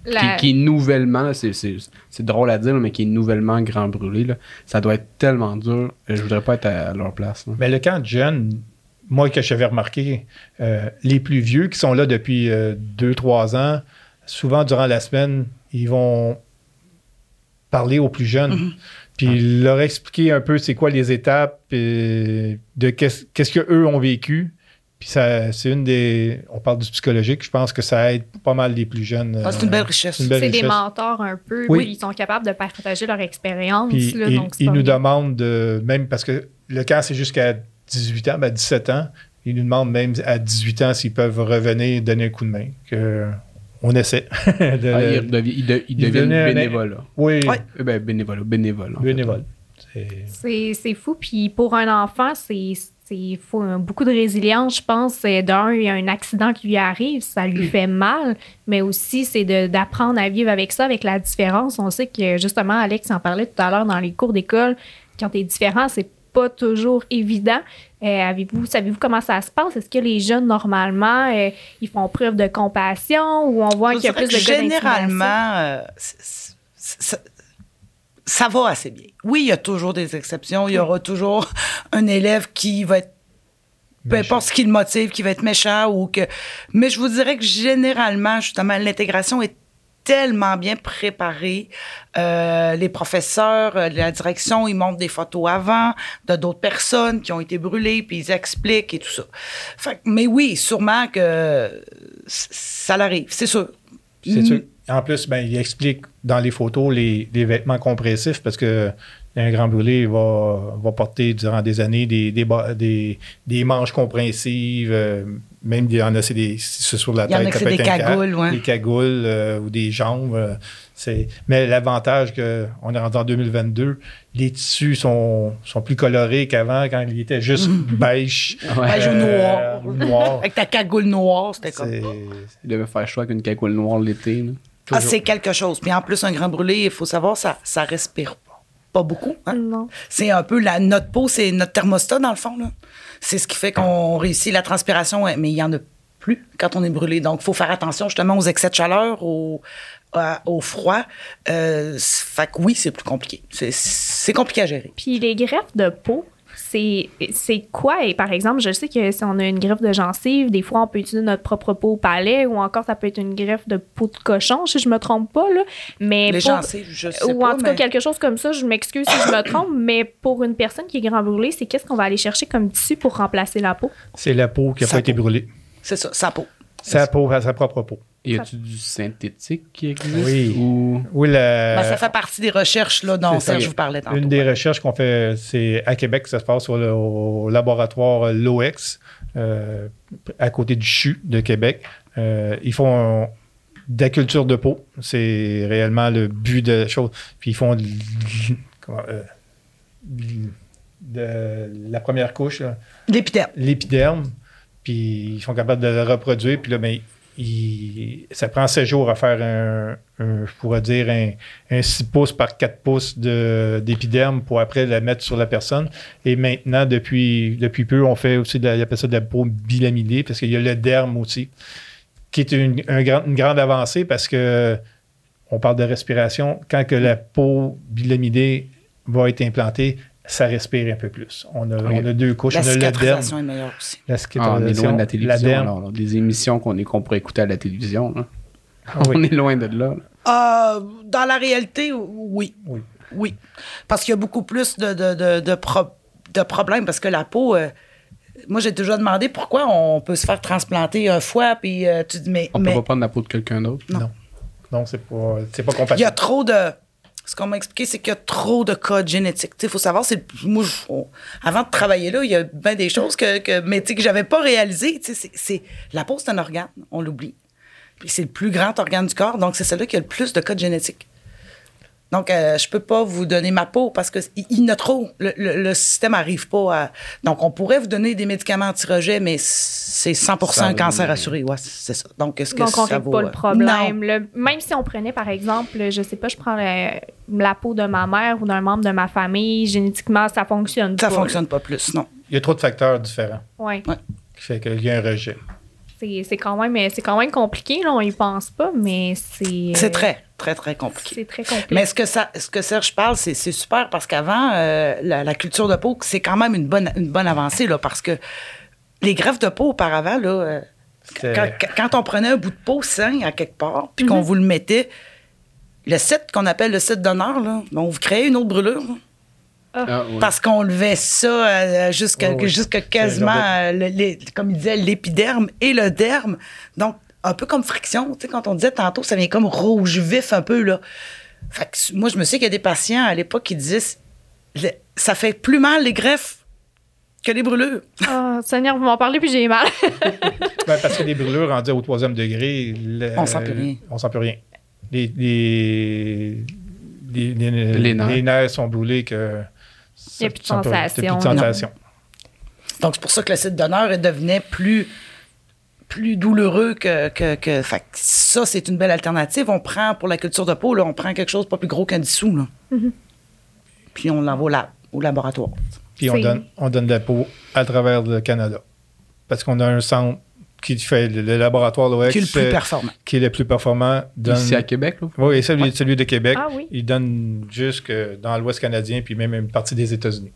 La- qui, qui est nouvellement, c'est, c'est, c'est drôle à dire, mais qui est nouvellement grand brûlé. Là. Ça doit être tellement dur. Euh, Je voudrais pas être à, à leur place. là. Mais le camp de jeunes, moi, que j'avais remarqué, euh, les plus vieux qui sont là depuis 2-3 ans, souvent durant la semaine, ils vont parler aux plus jeunes. Puis leur expliquer un peu c'est quoi les étapes euh, de qu'est-ce qu'est-ce qu'eux ont vécu. Puis ça, c'est une des. On parle du psychologique, je pense que ça aide pas mal les plus jeunes. Ah, c'est une belle euh, richesse. c'est belle des mentors un peu. Oui. Ils sont capables de partager leur expérience. Puis là, ils, donc nous demandent de, même parce que le camp c'est jusqu'à 18 ans, ben 17 ans, ils nous demandent même à 18 ans s'ils peuvent revenir donner un coup de main. Que on essaie. de- Ah, ils, redevi- ils de- ils ils deviennent un- bénévoles. oui, Ouais. Eh ben, bénévoles, bénévoles. en fait. bénévole. C'est- C'est c'est fou. Puis pour un enfant, c'est il faut un- beaucoup de résilience, je pense. C'est D'un, il y a un accident qui lui arrive, ça lui fait mal, mais aussi c'est d'apprendre à vivre avec ça, avec la différence. On sait que justement, Alex en parlait tout à l'heure dans les cours d'école, quand tu es différent, c'est pas toujours évident. Euh, avez-vous, savez-vous comment ça se passe? Est-ce que les jeunes, normalement, euh, ils font preuve de compassion ou on voit qu'il y a plus de généralement, euh, ça, va assez bien. Oui, il y a toujours des exceptions. Il y aura toujours un élève qui va être peu importe ce qui le motive, qui va être méchant ou que. Mais je vous dirais que généralement, justement, l'intégration est tellement bien préparée. Euh, les professeurs, euh, la direction, ils montrent des photos avant de d'autres personnes qui ont été brûlées, puis ils expliquent et tout ça. Fait mais oui, sûrement que ça l'arrive, c'est sûr. C'est Mm. sûr. En plus, ben, il explique dans les photos les, les vêtements compressifs parce que un grand brûlé va, va porter durant des années des, des, ba- des, des manches compréhensives. euh, même il y en a, c'est des c'est sur la Il y en a tête. que ça c'est peut des être un cap, cagoules, ouais. Des cagoules euh, ou des jambes. euh, c'est, mais l'avantage qu'on est rendu en 2022, les tissus sont, sont plus colorés qu'avant quand ils étaient juste beige. Ouais. Beige ou noir. Avec ta cagoule noire, c'était comme. C'est Ils devaient faire choix avec une cagoule noire l'été. Ah, c'est quelque chose. Puis en plus, un grand brûlé, il faut savoir, ça, ça respire pas. Beaucoup. hein. Non. C'est un peu la, notre peau, c'est notre thermostat, dans le fond. là. C'est ce qui fait qu'on réussit la transpiration, mais il y en a plus quand on est brûlé. Donc, il faut faire attention justement aux excès de chaleur, au, à- au froid. Euh, fait que oui, c'est plus compliqué. C'est- C'est compliqué à gérer. Puis les greffes de peau, c'est c'est quoi? Et par exemple, je sais que si on a une greffe de gencive, des fois, on peut utiliser notre propre peau au palais ou encore, ça peut être une greffe de peau de cochon, si je me trompe pas. Là. Mais Les pour- gencives, je sais ou pas, en tout cas, mais- quelque chose comme ça, je m'excuse si je me trompe, mais pour une personne qui est grand brûlée, c'est qu'est-ce qu'on va aller chercher comme tissu pour remplacer la peau? c'est la peau qui n'a Sa pas été peau. brûlée. C'est ça, sa peau. Sa peau, sa propre peau. Y a-tu du synthétique qui existe? Oui. Ou... Oui, la- Ben, ça fait partie des recherches là, dont. Serge vous parlait tantôt. Une des recherches qu'on fait, c'est à Québec, ça se passe au, au laboratoire LOEX, euh, à côté du CHU de Québec. Euh, ils font un- de la culture de peau. C'est réellement le but de la chose. Puis ils font de, comment, euh, de la première couche, L'épiderme. l'épiderme, puis ils sont capables de le reproduire, puis là, ben, ça prend 7 jours à faire un, un, je pourrais dire, un, un 6 pouces par 4 pouces de- d'épiderme pour après la mettre sur la personne. Et maintenant, depuis, depuis peu, on fait aussi, de la, de la peau bilamidée, parce qu'il y a le derme aussi, qui est une, une grande avancée parce que on parle de respiration. Quand que la peau bilamidée va être implantée, ça respire un peu plus. On a, Ok. on a deux couches. La on a cicatrisation est meilleure aussi. la Ah, on est loin de la télévision. derme. alors, là. des émissions qu'on est qu'on pourrait écouter à la télévision. là. Ah oui. On est loin de là. là. Euh, dans la réalité, oui. Oui. Oui. Parce qu'il y a beaucoup plus de, de, de, de, pro- de problèmes. Parce que la peau, euh, moi, j'ai toujours demandé pourquoi on peut se faire transplanter un foie. Puis euh, tu dis, mais. On mais peut pas prendre la peau de quelqu'un d'autre. Non. Non, c'est pas, c'est pas il y a compatible. trop de. Ce qu'on m'a expliqué, c'est qu'il y a trop de codes génétiques. Il faut savoir, c'est moi, avant de travailler là, il y a bien des choses que, que mais j'avais pas réalisées. C'est- la peau, c'est un organe, on l'oublie. C'est le plus grand organe du corps, donc c'est celui qui a le plus de codes génétiques. Donc, euh, je peux pas vous donner ma peau parce que il y en a trop. Le, le- le système arrive pas à. Donc, on pourrait vous donner des médicaments anti-rejet, mais c'est 100% Ça- cancer assuré. Ouais, c'est ça. Donc, est-ce que Donc, on ça vaut, pas euh, le problème. là. même si on prenait, par exemple, je sais pas, je prends la peau de ma mère ou d'un membre de ma famille, génétiquement, ça fonctionne Non, ça pas. fonctionne pas plus, non. Il y a trop de facteurs différents Ouais. qui fait qu'il y a un rejet. C'est c'est quand, même- c'est quand même compliqué, là, on y pense pas, mais c'est. C'est très, très, très compliqué. C'est très compliqué. Mais ce que, ça, ce que Serge parle, c'est c'est super parce qu'avant, euh, la, la culture de peau, c'est quand même une bonne, une bonne avancée, là, parce que les greffes de peau auparavant, là, euh, quand, quand on prenait un bout de peau sain à quelque part, puis qu'on vous le mettait, le site qu'on appelle le site d'honneur, là, ben, on vous créait une autre brûlure. là, Ah, ouais. Parce qu'on levait ça euh, jusqu'à Oh oui. jusqu'à quasiment, euh, le- les- comme il disait, l'épiderme et le derme. Donc, un peu comme friction. Tu sais, quand on disait tantôt, ça vient comme rouge vif un peu, là. Fait que moi, je me sais qu'il y a des patients à l'époque qui disaient le- ça fait plus mal les greffes que les brûlures. Ah, Seigneur, vous m'en parlez, puis j'ai mal. Ben, parce que les brûlures rendues au troisième degré, le- On sent plus rien. On sent plus rien. Les, les, les, les- Les nerfs. les nerfs sont brûlés que. Il y a plus de sensation. Il y a plus de sensation. Donc, c'est pour ça que le site d'honneur devenait plus, plus douloureux que. que, que- fait que ça, c'est une belle alternative. On prend, pour la culture de peau, là, on prend quelque chose pas plus gros qu'un dissous. Là. Puis on l'envoie au, lab- au laboratoire. Puis on donne, on donne de la peau à travers le Canada. Parce qu'on a un centre qui fait le, laboratoire l'OX, qui est le plus euh, performant. qui est le plus performant. Donne, Ici à Québec, là? oui, celui, celui de Québec. Ah oui. Il donne jusque dans l'Ouest canadien, puis même une partie des États-Unis.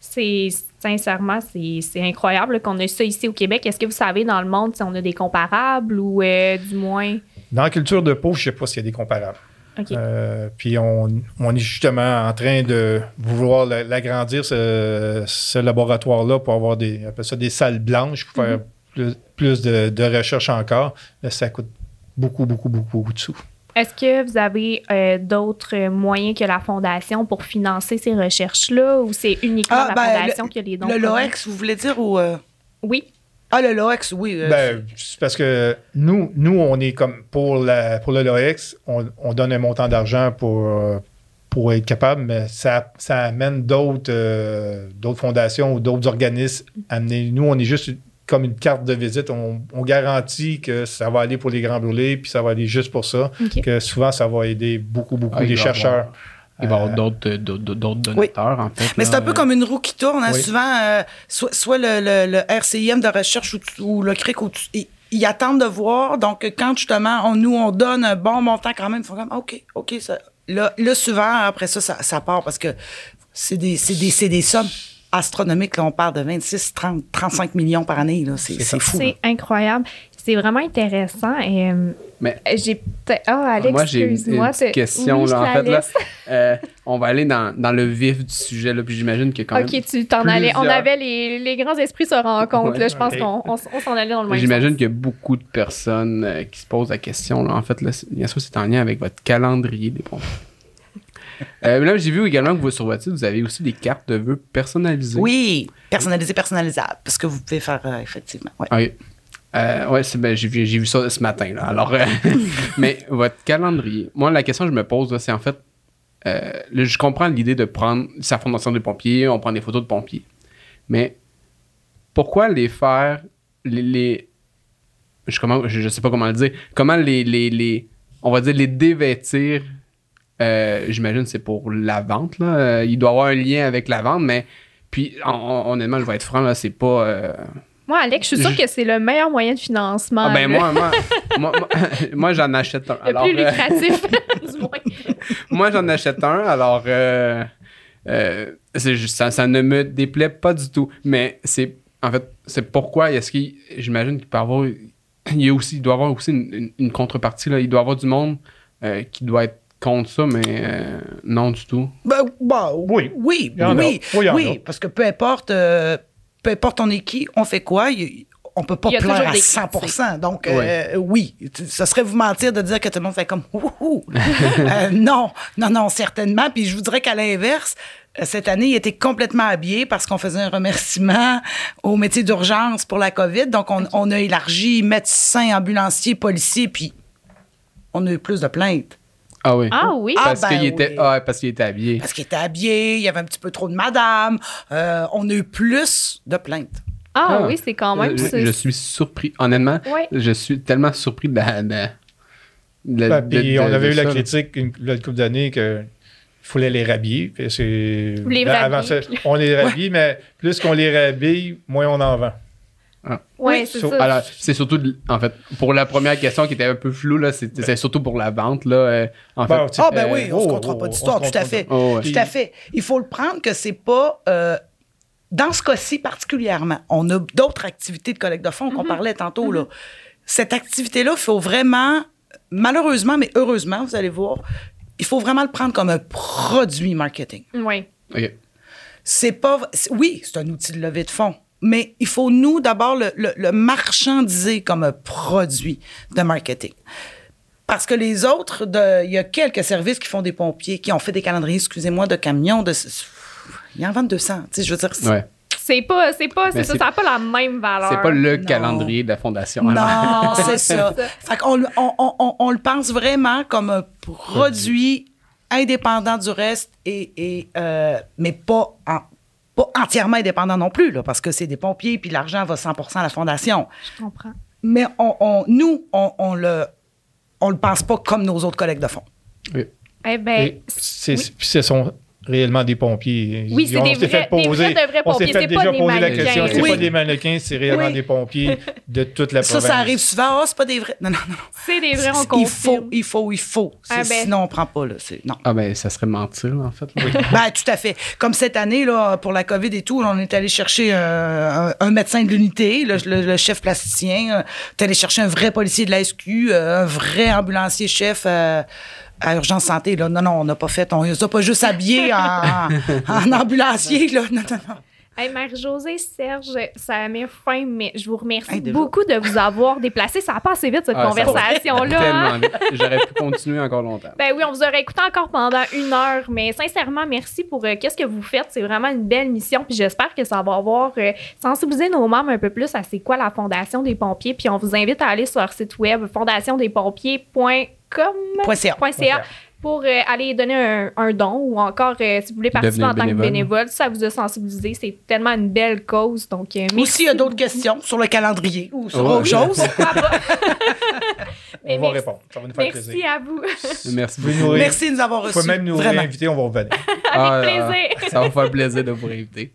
C'est sincèrement, c'est c'est incroyable qu'on ait ça ici au Québec. Est-ce que vous savez dans le monde si on a des comparables ou euh, du moins? Dans la culture de peau, je ne sais pas s'il y a des comparables. OK. Euh, puis on, on est justement en train de vouloir la- l'agrandir, ce, ce laboratoire-là, pour avoir des, on appelle ça des salles blanches, pour faire plus, plus de, de recherche encore. Là, ça coûte beaucoup, beaucoup, beaucoup, beaucoup de sous. Est-ce que vous avez euh, d'autres moyens que la Fondation pour financer ces recherches-là ou c'est uniquement Ah, la ben, Fondation qui a les dons? Le? LOEX, vous voulez dire, ou... euh, Oui. Ah, le LOEX, oui. euh, Ben, c'est parce que nous, nous, on est comme pour, la, pour le LOX, on, on donne un montant d'argent pour, pour être capable, mais ça, ça amène d'autres euh, d'autres fondations ou d'autres organismes à amener. Nous, on est juste comme une carte de visite. On, on garantit que ça va aller pour les grands brûlés, puis ça va aller juste pour ça. Que souvent, ça va aider beaucoup, beaucoup Ah, les chercheurs. avoir- Il va y avoir Euh, d'autres euh, donateurs, en fait. Mais là. c'est un peu comme une roue qui tourne. hein. Oui. Souvent, euh, soit, soit le, le- le RCIM de recherche ou, ou le CRIC, tu- ils, ils attendent de voir. Donc, quand justement, on, nous, on donne un bon montant quand même, ils font comme, OK, OK. Ça. Là, là, souvent, après ça, ça, ça part parce que c'est des, c'est des, c'est des sommes astronomiques. Là, on parle de 26, 30, 35 millions par année. là. C'est C'est c'est ça. fou. là. C'est incroyable. C'est vraiment intéressant. Et, euh, Mais j'ai peut-être. Ah, Alex, moi, j'ai une, une excuse-moi. petite c'est- question. Oui, je là, en fait, là. Euh, on va aller dans, dans le vif du sujet, là, puis j'imagine que quand même... Ok, tu t'en allais. On avait les, les grands esprits se rencontrent. Ouais. là. je pense qu'on on, s- on s'en allait dans le même J'imagine qu'il y a beaucoup de personnes euh, qui se posent la question. Là. En fait, là, bien sûr, c'est en lien avec votre calendrier des pompiers. Euh, mais là, j'ai vu également que vous, sur votre site, vous avez aussi des cartes de vœux personnalisées. Oui, personnalisé, personnalisable. Parce que vous pouvez faire, euh, effectivement. Ouais. Oui. Euh, ouais, ben, j'ai, vu, j'ai vu ça ce matin. Là. Alors, euh, mais votre calendrier, moi, la question que je me pose, c'est en fait, là, je comprends l'idée de prendre sa fondation de pompiers, on prend des photos de pompiers. Mais pourquoi les faire, les. les- je, comment, je, je sais pas comment le dire. Comment les, les, les on va dire, les dévêtir euh, J'imagine que c'est pour la vente. Là. Euh, il doit y avoir un lien avec la vente, mais. Puis, hon- hon- honnêtement, je vais être franc, là, c'est pas. euh, Moi, Alex, je suis sûre que c'est le meilleur moyen de financement. ah ben moi, moi, moi, j'en achète un. le Alors, plus euh, lucratif, du moins. moi j'en achète un, alors euh, euh, juste- ça, ça ne me déplaît pas du tout. Mais c'est en fait, c'est pourquoi est-ce qu'il. J'imagine qu'il peut avoir. Il, y a aussi, il doit y avoir aussi une, une- une contrepartie. Là. Il doit y avoir du monde euh, qui doit être contre ça, mais euh, non du tout. Ben, bah, Oui. Oui, Il y en a. oui, Oui, y oui, parce que peu importe, euh, peu importe on est qui, on fait quoi, il- on peut pas y plaire à des 100 Donc, euh, oui, ça serait vous mentir de dire que tout le monde fait comme « Ouhou! Euh, Non, non, non, certainement. Puis je vous dirais qu'à l'inverse, Cette année, il était complètement habillé parce qu'on faisait un remerciement au métier d'urgence pour la COVID. Donc, on, on a élargi médecins, ambulanciers, policiers, puis on a eu plus de plaintes. Ah oui. Ah oui? Ah, parce ben qu'il était, oui. ah, parce qu'il était habillé. Parce qu'il était habillé, il y avait un petit peu trop de madame. Euh, on a eu plus de plaintes. Ah, Ah. oui, c'est quand même. je, je suis surpris. Honnêtement, Ouais. je suis tellement surpris de la. de- de- Ben, de- puis de- on avait eu la critique une, une couple d'années que il fallait les rhabiller. Les ben, avant rhabillez. ça, on les rhabille, mais plus qu'on les rhabille, moins on en vend. Ouais, Oui, c'est so- ça. Alors, c'est surtout, en fait, pour la première question qui était un peu floue, là, c'est c'est surtout pour la vente, là. euh, en fait, Bon, tu- Ah, ben Euh, oui, on se oh, comptera oh, pas d'histoire, se tout à fait. Oh, ouais. Tout à fait. Il faut le prendre que c'est pas. euh, dans ce cas-ci particulièrement, on a d'autres activités de collecte de fonds qu'on parlait tantôt. là. Cette activité-là, il faut vraiment, malheureusement, mais heureusement, vous allez voir, il faut vraiment le prendre comme un produit marketing. Oui. ok. C'est pas. c'est- Oui, c'est un outil de levée de fonds. Mais il faut, nous, d'abord, le, le- le marchandiser comme un produit de marketing. Parce que les autres, de- il y a quelques services qui font des pompiers, qui ont fait des calendriers, excusez-moi, de camions. De, ils en vendent 200. Tu sais, je veux dire, c'est- Ouais. C'est pas, c'est pas, c'est ça, c'est- ça n'a pas la même valeur. C'est pas le Non. calendrier de la fondation. hein. Non, c'est ça. Fait qu'on le- on, on- on- on le pense vraiment comme un produit indépendant du reste, et, et, euh, mais pas, en- pas entièrement indépendant non plus, là, parce que c'est des pompiers, puis l'argent va 100% à la fondation. Je comprends. Mais on, on- nous, on, on le on le pense pas comme nos autres collègues de fonds. Oui. Eh ben, Et c'est- puis ce sont réellement des pompiers. Oui, c'est On des vrais- des poser- vrais de vrais On s'est pompiers, fait déjà pas des poser la mannequins. question. C'est Oui. pas des mannequins, c'est réellement Oui. des pompiers de toute la Ça, province. ça arrive souvent. Ah, c'est pas des vrais. Non, non, non. c'est des vrais, on il confirme. faut, il faut, il faut. C'est- Ah ben. Sinon, on prend pas. Là. Non. Ah, ben, ça serait mentir, en fait. là. Ben, tout à fait. Comme cette année, là, pour la COVID et tout, on est allé chercher un, un- un médecin de l'unité, le, le- le chef plasticien. Euh, On est allé chercher un vrai policier de la SQ, euh, un vrai ambulancier chef euh, à Urgence Santé. Là. Non, non, on n'a pas fait. On les a pas juste habillés en, ambulancier. Là. Non, non, non. Hey, Marie-Josée, Serge, ça met fin, mais je vous remercie Hey, beaucoup de vous avoir déplacé. Ça a pas assez vite, cette Ah, conversation-là. hein? J'aurais pu continuer encore longtemps. Ben oui, on vous aurait écouté encore pendant une heure, mais sincèrement, merci pour euh, qu'est-ce que vous faites. C'est vraiment une belle mission, puis j'espère que ça va avoir euh, sensibilisé nos membres un peu plus à c'est quoi la Fondation des pompiers. Puis on vous invite à aller sur leur site web fondationdespompiers.com .ca. .ca pour euh, aller donner un, un don ou encore euh, si vous voulez participer en tant que bénévole. bénévole, ça vous a sensibilisé. C'est tellement une belle cause. Donc, euh, merci Aussi, il y a d'autres questions sur le calendrier ou sur Oh. autre chose? Mais On va merci. répondre. Ça va nous faire Merci plaisir. à vous. Merci Vous beaucoup. Merci de nous avoir Vous reçus. pouvez même nous réinviter, on va revenir. Ah, plaisir. ça va faire plaisir de vous réinviter.